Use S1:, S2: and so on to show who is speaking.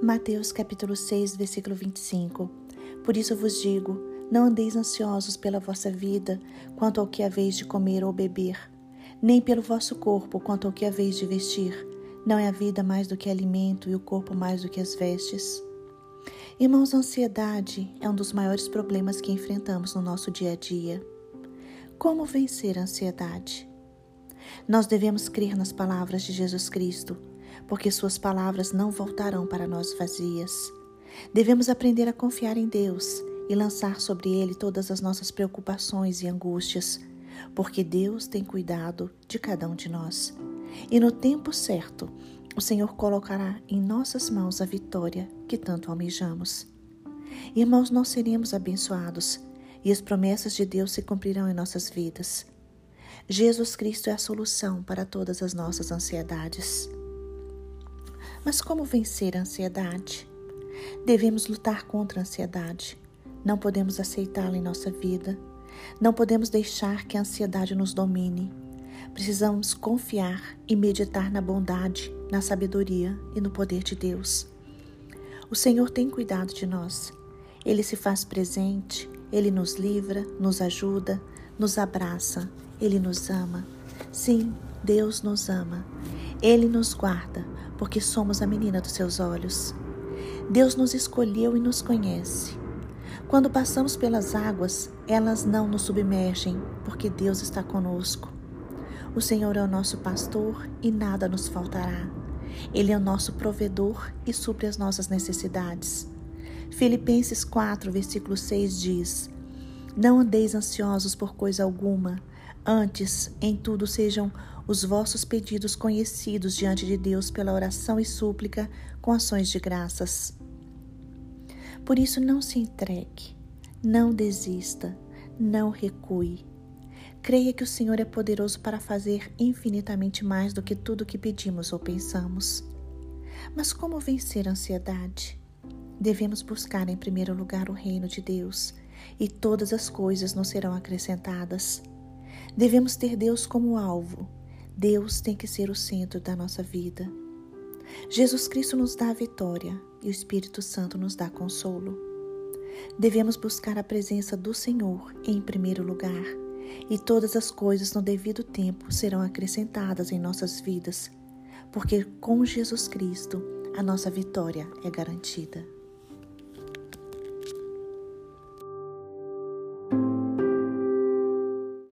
S1: Mateus capítulo 6, versículo 25. Por isso vos digo, não andeis ansiosos pela vossa vida, quanto ao que haveis de comer ou beber, nem pelo vosso corpo, quanto ao que haveis de vestir. Não é a vida mais do que alimento e o corpo mais do que as vestes. Irmãos, a ansiedade é um dos maiores problemas que enfrentamos no nosso dia a dia. Como vencer a ansiedade? Nós devemos crer nas palavras de Jesus Cristo, porque Suas palavras não voltarão para nós vazias. Devemos aprender a confiar em Deus e lançar sobre Ele todas as nossas preocupações e angústias, porque Deus tem cuidado de cada um de nós. E no tempo certo, o Senhor colocará em nossas mãos a vitória que tanto almejamos. Irmãos, nós seremos abençoados e as promessas de Deus se cumprirão em nossas vidas. Jesus Cristo é a solução para todas as nossas ansiedades. Mas como vencer a ansiedade? Devemos lutar contra a ansiedade. Não podemos aceitá-la em nossa vida. Não podemos deixar que a ansiedade nos domine. Precisamos confiar e meditar na bondade, na sabedoria e no poder de Deus. O Senhor tem cuidado de nós. Ele se faz presente, ele nos livra, nos ajuda, nos abraça, ele nos ama. Sim, Deus nos ama. Ele nos guarda, porque somos a menina dos seus olhos. Deus nos escolheu e nos conhece. Quando passamos pelas águas, elas não nos submergem, porque Deus está conosco. O Senhor é o nosso pastor e nada nos faltará. Ele é o nosso provedor e supre as nossas necessidades. Filipenses 4, versículo 6 diz: Não andeis ansiosos por coisa alguma, antes, em tudo sejam os vossos pedidos conhecidos diante de Deus pela oração e súplica com ações de graças. Por isso, não se entregue, não desista, não recue. Creia que o Senhor é poderoso para fazer infinitamente mais do que tudo que pedimos ou pensamos. Mas como vencer a ansiedade? Devemos buscar em primeiro lugar o reino de Deus e todas as coisas nos serão acrescentadas. Devemos ter Deus como alvo. Deus tem que ser o centro da nossa vida. Jesus Cristo nos dá a vitória e o Espírito Santo nos dá consolo. Devemos buscar a presença do Senhor em primeiro lugar e todas as coisas no devido tempo serão acrescentadas em nossas vidas, porque com Jesus Cristo a nossa vitória é garantida.